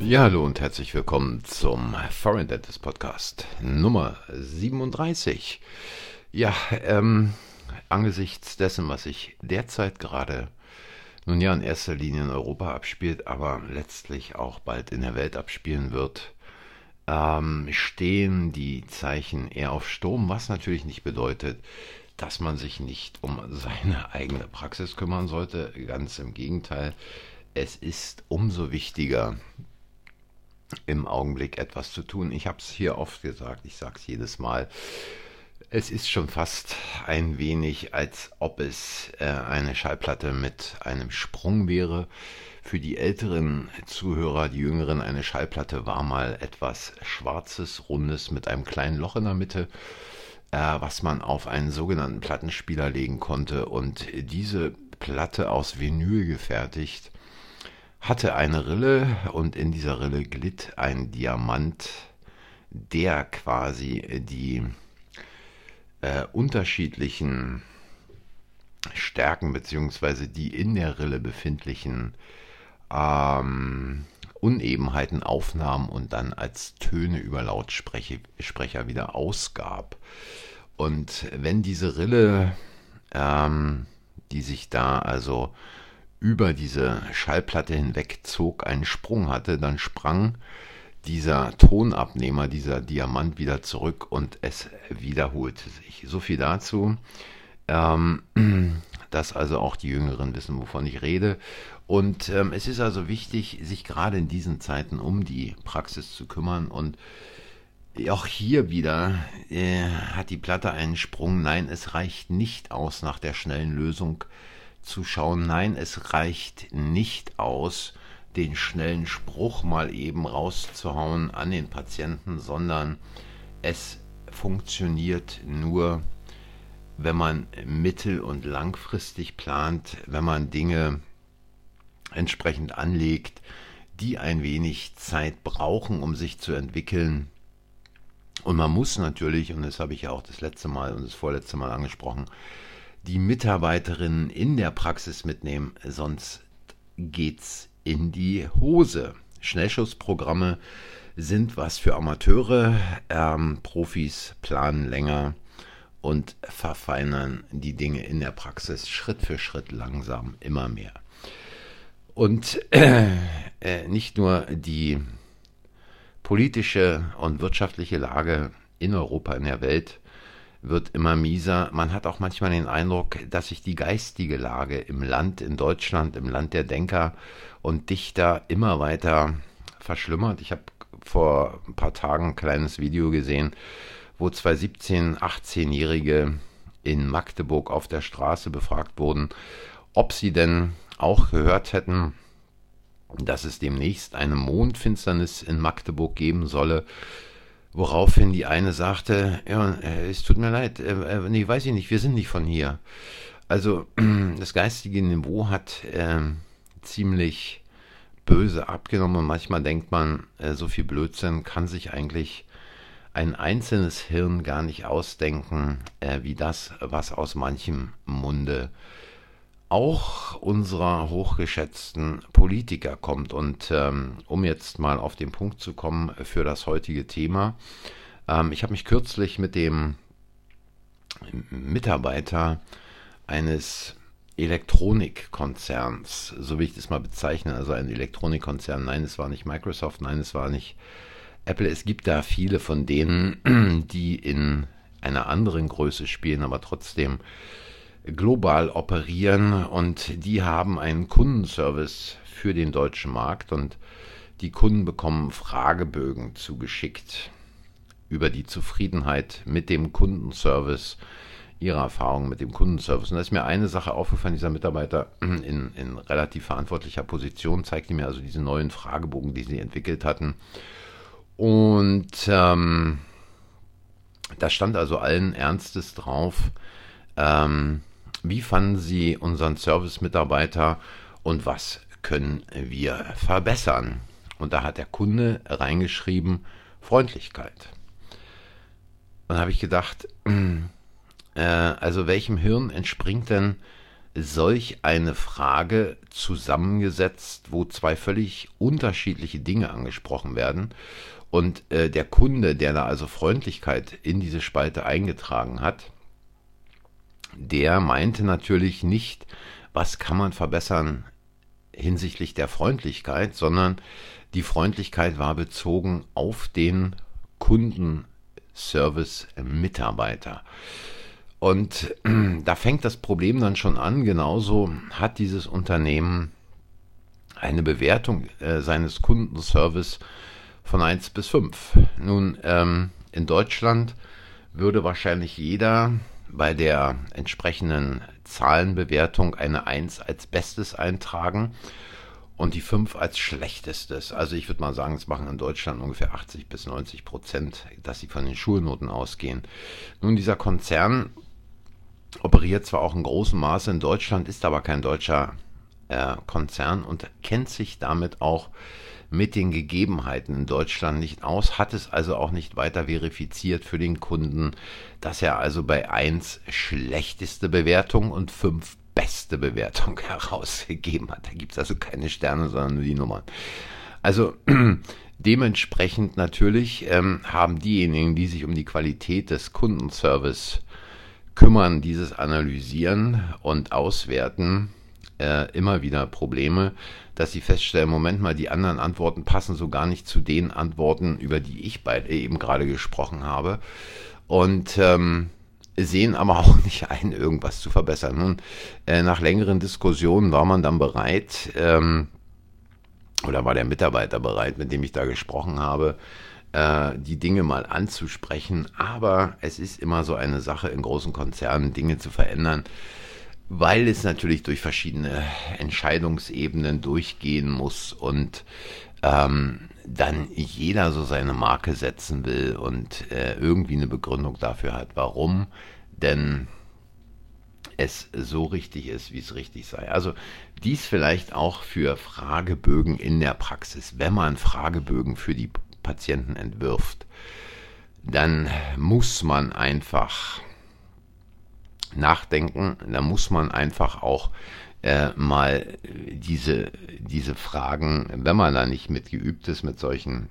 Ja, hallo und herzlich willkommen zum Foreign Dentist Podcast Nummer 37. Ja, ähm, angesichts dessen, was sich derzeit gerade nun ja in erster Linie in Europa abspielt, aber letztlich auch bald in der Welt abspielen wird, ähm, stehen die Zeichen eher auf Sturm, was natürlich nicht bedeutet, dass man sich nicht um seine eigene Praxis kümmern sollte. Ganz im Gegenteil, es ist umso wichtiger, im Augenblick etwas zu tun. Ich habe es hier oft gesagt, ich sage es jedes Mal. Es ist schon fast ein wenig, als ob es äh, eine Schallplatte mit einem Sprung wäre. Für die älteren Zuhörer, die jüngeren, eine Schallplatte war mal etwas Schwarzes, Rundes mit einem kleinen Loch in der Mitte, äh, was man auf einen sogenannten Plattenspieler legen konnte. Und diese Platte aus Vinyl gefertigt hatte eine Rille und in dieser Rille glitt ein Diamant, der quasi die äh, unterschiedlichen Stärken beziehungsweise die in der Rille befindlichen ähm, Unebenheiten aufnahm und dann als Töne über Lautsprecher wieder ausgab. Und wenn diese Rille, ähm, die sich da also über diese Schallplatte hinweg zog, einen Sprung hatte, dann sprang dieser Tonabnehmer, dieser Diamant wieder zurück und es wiederholte sich. So viel dazu, ähm, dass also auch die Jüngeren wissen, wovon ich rede. Und ähm, es ist also wichtig, sich gerade in diesen Zeiten um die Praxis zu kümmern und auch hier wieder äh, hat die Platte einen Sprung. Nein, es reicht nicht aus nach der schnellen Lösung zu schauen, nein, es reicht nicht aus, den schnellen Spruch mal eben rauszuhauen an den Patienten, sondern es funktioniert nur, wenn man mittel- und langfristig plant, wenn man Dinge entsprechend anlegt, die ein wenig Zeit brauchen, um sich zu entwickeln. Und man muss natürlich, und das habe ich ja auch das letzte Mal und das vorletzte Mal angesprochen, die Mitarbeiterinnen in der Praxis mitnehmen, sonst geht's in die Hose. Schnellschussprogramme sind was für Amateure, ähm, Profis planen länger und verfeinern die Dinge in der Praxis Schritt für Schritt langsam immer mehr. Und äh, äh, nicht nur die politische und wirtschaftliche Lage in Europa, in der Welt wird immer mieser. Man hat auch manchmal den Eindruck, dass sich die geistige Lage im Land, in Deutschland, im Land der Denker und Dichter immer weiter verschlimmert. Ich habe vor ein paar Tagen ein kleines Video gesehen, wo zwei 17-, 18-Jährige in Magdeburg auf der Straße befragt wurden, ob sie denn auch gehört hätten, dass es demnächst eine Mondfinsternis in Magdeburg geben solle. Woraufhin die eine sagte, ja, äh, es tut mir leid, äh, äh, nee, weiß ich nicht, wir sind nicht von hier. Also das geistige Niveau hat äh, ziemlich böse abgenommen manchmal denkt man, äh, so viel Blödsinn kann sich eigentlich ein einzelnes Hirn gar nicht ausdenken, äh, wie das, was aus manchem Munde auch unserer hochgeschätzten Politiker kommt. Und ähm, um jetzt mal auf den Punkt zu kommen für das heutige Thema, ähm, ich habe mich kürzlich mit dem Mitarbeiter eines Elektronikkonzerns, so will ich das mal bezeichnen, also ein Elektronikkonzern, nein, es war nicht Microsoft, nein, es war nicht Apple, es gibt da viele von denen, die in einer anderen Größe spielen, aber trotzdem global operieren und die haben einen Kundenservice für den deutschen Markt und die Kunden bekommen Fragebögen zugeschickt über die Zufriedenheit mit dem Kundenservice, ihre Erfahrungen mit dem Kundenservice. Und da ist mir eine Sache aufgefallen, dieser Mitarbeiter in, in relativ verantwortlicher Position zeigte mir also diese neuen Fragebogen, die sie entwickelt hatten. Und ähm, da stand also allen Ernstes drauf, ähm, wie fanden Sie unseren Service-Mitarbeiter und was können wir verbessern? Und da hat der Kunde reingeschrieben, Freundlichkeit. Und habe ich gedacht, äh, also welchem Hirn entspringt denn solch eine Frage zusammengesetzt, wo zwei völlig unterschiedliche Dinge angesprochen werden. Und äh, der Kunde, der da also Freundlichkeit in diese Spalte eingetragen hat, der meinte natürlich nicht, was kann man verbessern hinsichtlich der Freundlichkeit, sondern die Freundlichkeit war bezogen auf den Kundenservice-Mitarbeiter. Und da fängt das Problem dann schon an. Genauso hat dieses Unternehmen eine Bewertung äh, seines Kundenservice von 1 bis 5. Nun, ähm, in Deutschland würde wahrscheinlich jeder bei der entsprechenden Zahlenbewertung eine 1 als Bestes eintragen und die 5 als Schlechtestes. Also ich würde mal sagen, es machen in Deutschland ungefähr 80 bis 90 Prozent, dass sie von den Schulnoten ausgehen. Nun, dieser Konzern operiert zwar auch in großem Maße in Deutschland, ist aber kein deutscher äh, Konzern und kennt sich damit auch mit den Gegebenheiten in Deutschland nicht aus, hat es also auch nicht weiter verifiziert für den Kunden, dass er also bei 1 schlechteste Bewertung und 5 beste Bewertung herausgegeben hat. Da gibt es also keine Sterne, sondern nur die Nummern. Also dementsprechend natürlich ähm, haben diejenigen, die sich um die Qualität des Kundenservice kümmern, dieses analysieren und auswerten, äh, immer wieder Probleme, dass sie feststellen, Moment mal, die anderen Antworten passen so gar nicht zu den Antworten, über die ich bei, eben gerade gesprochen habe. Und ähm, sehen aber auch nicht ein, irgendwas zu verbessern. Nun, äh, nach längeren Diskussionen war man dann bereit, ähm, oder war der Mitarbeiter bereit, mit dem ich da gesprochen habe, äh, die Dinge mal anzusprechen. Aber es ist immer so eine Sache in großen Konzernen, Dinge zu verändern weil es natürlich durch verschiedene Entscheidungsebenen durchgehen muss und ähm, dann jeder so seine Marke setzen will und äh, irgendwie eine Begründung dafür hat, warum denn es so richtig ist, wie es richtig sei. Also dies vielleicht auch für Fragebögen in der Praxis. Wenn man Fragebögen für die Patienten entwirft, dann muss man einfach nachdenken. Da muss man einfach auch äh, mal diese, diese Fragen, wenn man da nicht mit geübt ist, mit solchen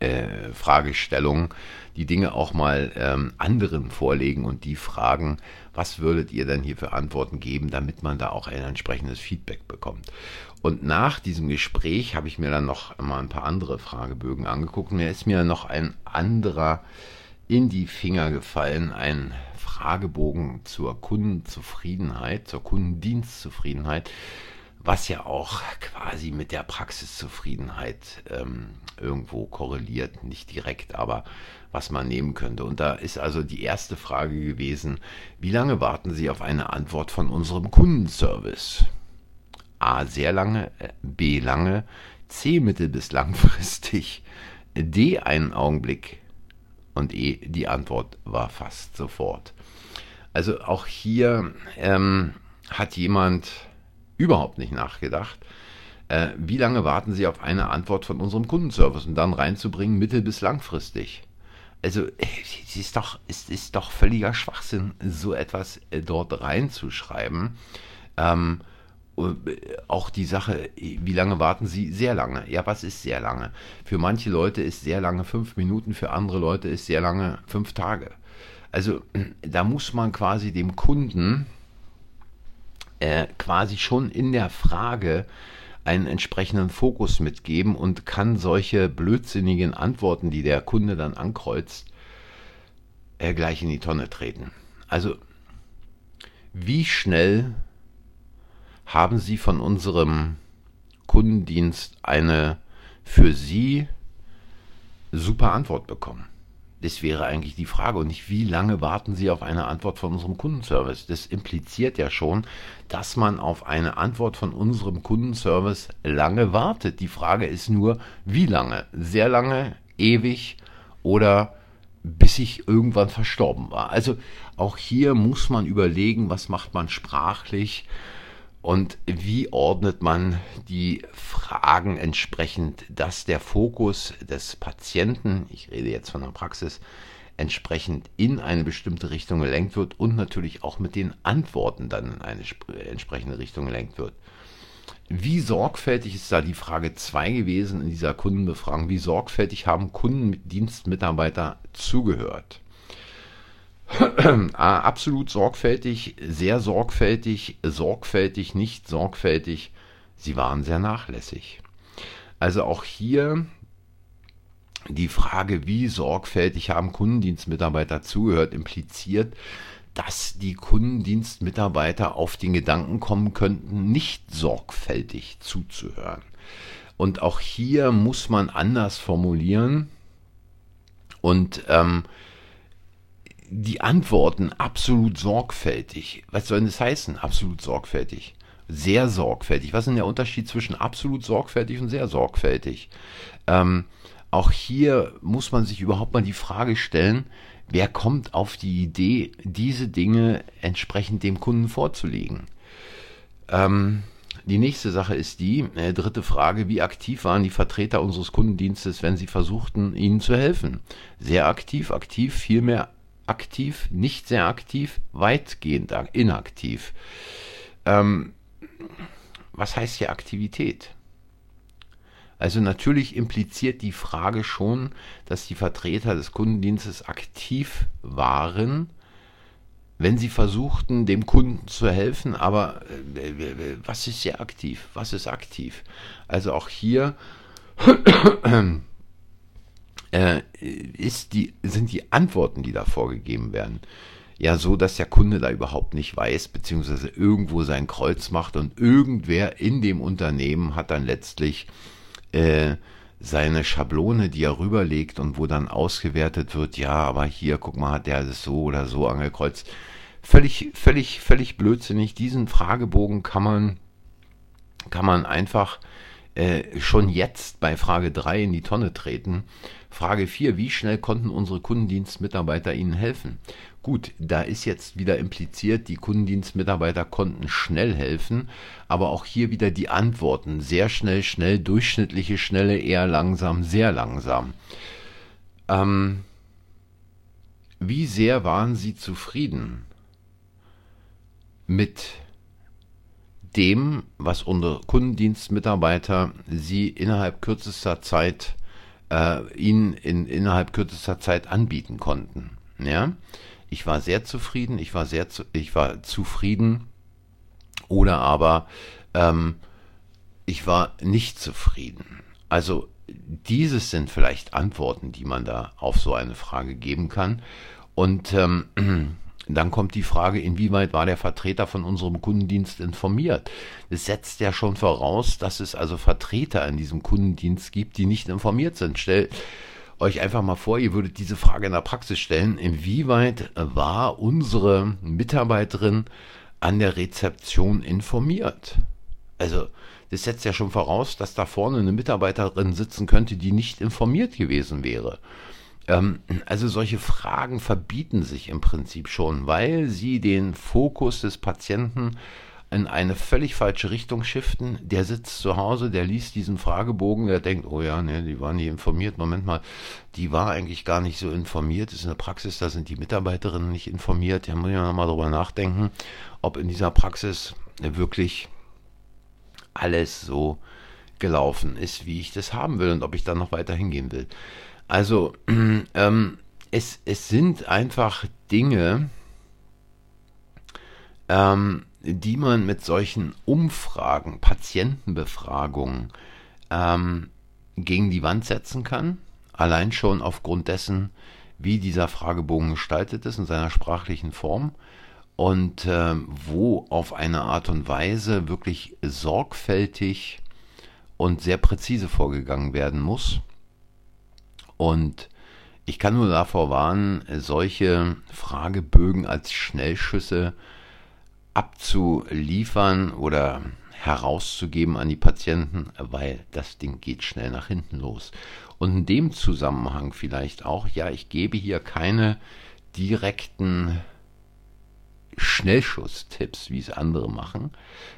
äh, Fragestellungen, die Dinge auch mal ähm, anderen vorlegen und die fragen, was würdet ihr denn hier für Antworten geben, damit man da auch ein entsprechendes Feedback bekommt. Und nach diesem Gespräch habe ich mir dann noch mal ein paar andere Fragebögen angeguckt. Mir ist mir noch ein anderer in die Finger gefallen, ein Fragebogen zur Kundenzufriedenheit, zur Kundendienstzufriedenheit, was ja auch quasi mit der Praxiszufriedenheit ähm, irgendwo korreliert, nicht direkt, aber was man nehmen könnte. Und da ist also die erste Frage gewesen, wie lange warten Sie auf eine Antwort von unserem Kundenservice? A, sehr lange, B, lange, C, mittel- bis langfristig, D, einen Augenblick und E, die Antwort war fast sofort. Also auch hier ähm, hat jemand überhaupt nicht nachgedacht. Äh, wie lange warten Sie auf eine Antwort von unserem Kundenservice und dann reinzubringen, mittel- bis langfristig? Also es ist doch, es ist doch völliger Schwachsinn, so etwas äh, dort reinzuschreiben. Ähm, äh, auch die Sache, wie lange warten Sie? Sehr lange. Ja, was ist sehr lange? Für manche Leute ist sehr lange fünf Minuten, für andere Leute ist sehr lange fünf Tage. Also da muss man quasi dem Kunden äh, quasi schon in der Frage einen entsprechenden Fokus mitgeben und kann solche blödsinnigen Antworten, die der Kunde dann ankreuzt, äh, gleich in die Tonne treten. Also wie schnell haben Sie von unserem Kundendienst eine für Sie super Antwort bekommen? Das wäre eigentlich die Frage und nicht, wie lange warten Sie auf eine Antwort von unserem Kundenservice? Das impliziert ja schon, dass man auf eine Antwort von unserem Kundenservice lange wartet. Die Frage ist nur, wie lange? Sehr lange, ewig oder bis ich irgendwann verstorben war. Also auch hier muss man überlegen, was macht man sprachlich und wie ordnet man die Fragen entsprechend, dass der Fokus des Patienten, ich rede jetzt von der Praxis, entsprechend in eine bestimmte Richtung gelenkt wird und natürlich auch mit den Antworten dann in eine entsprechende Richtung gelenkt wird. Wie sorgfältig ist da die Frage 2 gewesen in dieser Kundenbefragung? Wie sorgfältig haben Kundendienstmitarbeiter zugehört? Absolut sorgfältig, sehr sorgfältig, sorgfältig, nicht sorgfältig. Sie waren sehr nachlässig. Also auch hier die Frage, wie sorgfältig haben Kundendienstmitarbeiter zugehört, impliziert, dass die Kundendienstmitarbeiter auf den Gedanken kommen könnten, nicht sorgfältig zuzuhören. Und auch hier muss man anders formulieren und ähm, die Antworten absolut sorgfältig. Was soll denn das heißen? Absolut sorgfältig. Sehr sorgfältig. Was ist denn der Unterschied zwischen absolut sorgfältig und sehr sorgfältig? Ähm, auch hier muss man sich überhaupt mal die Frage stellen, wer kommt auf die Idee, diese Dinge entsprechend dem Kunden vorzulegen? Ähm, die nächste Sache ist die, äh, dritte Frage, wie aktiv waren die Vertreter unseres Kundendienstes, wenn sie versuchten, ihnen zu helfen? Sehr aktiv, aktiv, vielmehr aktiv, nicht sehr aktiv, weitgehend inaktiv. Ähm, was heißt hier Aktivität? Also natürlich impliziert die Frage schon, dass die Vertreter des Kundendienstes aktiv waren, wenn sie versuchten, dem Kunden zu helfen, aber äh, was ist sehr aktiv? Was ist aktiv? Also auch hier äh, ist die, sind die Antworten, die da vorgegeben werden, ja so, dass der Kunde da überhaupt nicht weiß, beziehungsweise irgendwo sein Kreuz macht und irgendwer in dem Unternehmen hat dann letztlich äh, seine Schablone, die er rüberlegt und wo dann ausgewertet wird, ja, aber hier, guck mal, hat der das so oder so angekreuzt. Völlig, völlig, völlig blödsinnig. Diesen Fragebogen kann man, kann man einfach äh, schon jetzt bei Frage 3 in die Tonne treten. Frage 4, wie schnell konnten unsere Kundendienstmitarbeiter Ihnen helfen? Gut, da ist jetzt wieder impliziert, die Kundendienstmitarbeiter konnten schnell helfen, aber auch hier wieder die Antworten. Sehr schnell, schnell, durchschnittliche Schnelle, eher langsam, sehr langsam. Ähm, wie sehr waren Sie zufrieden mit dem, was unsere Kundendienstmitarbeiter Sie innerhalb kürzester Zeit äh, Ihnen in, innerhalb kürzester Zeit anbieten konnten? Ja, ich war sehr zufrieden, ich war sehr, zu, ich war zufrieden oder aber ähm, ich war nicht zufrieden. Also dieses sind vielleicht Antworten, die man da auf so eine Frage geben kann. Und ähm, dann kommt die Frage, inwieweit war der Vertreter von unserem Kundendienst informiert? Das setzt ja schon voraus, dass es also Vertreter in diesem Kundendienst gibt, die nicht informiert sind. Stell, euch einfach mal vor, ihr würdet diese Frage in der Praxis stellen. Inwieweit war unsere Mitarbeiterin an der Rezeption informiert? Also, das setzt ja schon voraus, dass da vorne eine Mitarbeiterin sitzen könnte, die nicht informiert gewesen wäre. Ähm, also solche Fragen verbieten sich im Prinzip schon, weil sie den Fokus des Patienten in eine völlig falsche Richtung shiften. Der sitzt zu Hause, der liest diesen Fragebogen, der denkt, oh ja, ne, die waren nicht informiert. Moment mal, die war eigentlich gar nicht so informiert. Das ist eine Praxis, da sind die Mitarbeiterinnen nicht informiert. Da muss ich nochmal drüber nachdenken, ob in dieser Praxis wirklich alles so gelaufen ist, wie ich das haben will und ob ich dann noch weiter hingehen will. Also, ähm, es, es sind einfach Dinge, ähm, die man mit solchen Umfragen, Patientenbefragungen ähm, gegen die Wand setzen kann. Allein schon aufgrund dessen, wie dieser Fragebogen gestaltet ist in seiner sprachlichen Form und äh, wo auf eine Art und Weise wirklich sorgfältig und sehr präzise vorgegangen werden muss. Und ich kann nur davor warnen, solche Fragebögen als Schnellschüsse abzuliefern oder herauszugeben an die Patienten, weil das Ding geht schnell nach hinten los. Und in dem Zusammenhang vielleicht auch, ja, ich gebe hier keine direkten Schnellschusstipps, wie es andere machen,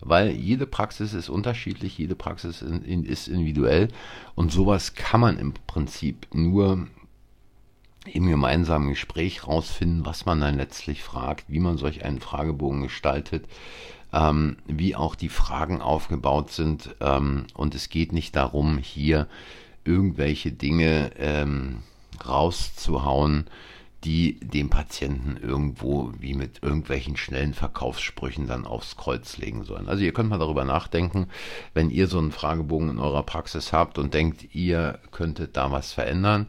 weil jede Praxis ist unterschiedlich, jede Praxis ist individuell und sowas kann man im Prinzip nur im gemeinsamen Gespräch rausfinden, was man dann letztlich fragt, wie man solch einen Fragebogen gestaltet, ähm, wie auch die Fragen aufgebaut sind. Ähm, und es geht nicht darum, hier irgendwelche Dinge ähm, rauszuhauen, die dem Patienten irgendwo wie mit irgendwelchen schnellen Verkaufssprüchen dann aufs Kreuz legen sollen. Also ihr könnt mal darüber nachdenken, wenn ihr so einen Fragebogen in eurer Praxis habt und denkt, ihr könntet da was verändern,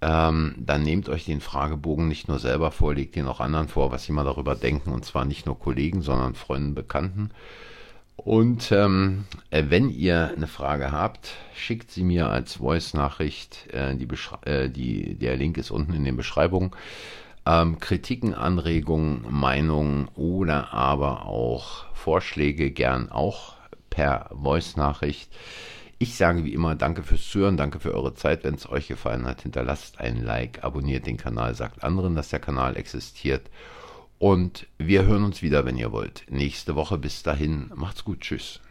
ähm, dann nehmt euch den Fragebogen nicht nur selber vor, legt ihn auch anderen vor, was sie mal darüber denken, und zwar nicht nur Kollegen, sondern Freunden, Bekannten. Und ähm, äh, wenn ihr eine Frage habt, schickt sie mir als Voice-Nachricht. Äh, äh, der Link ist unten in den Beschreibungen. Ähm, Kritiken, Anregungen, Meinungen oder aber auch Vorschläge gern auch per Voice-Nachricht. Ich sage wie immer Danke fürs Zuhören, danke für eure Zeit. Wenn es euch gefallen hat, hinterlasst ein Like, abonniert den Kanal, sagt anderen, dass der Kanal existiert. Und wir hören uns wieder, wenn ihr wollt. Nächste Woche. Bis dahin. Macht's gut. Tschüss.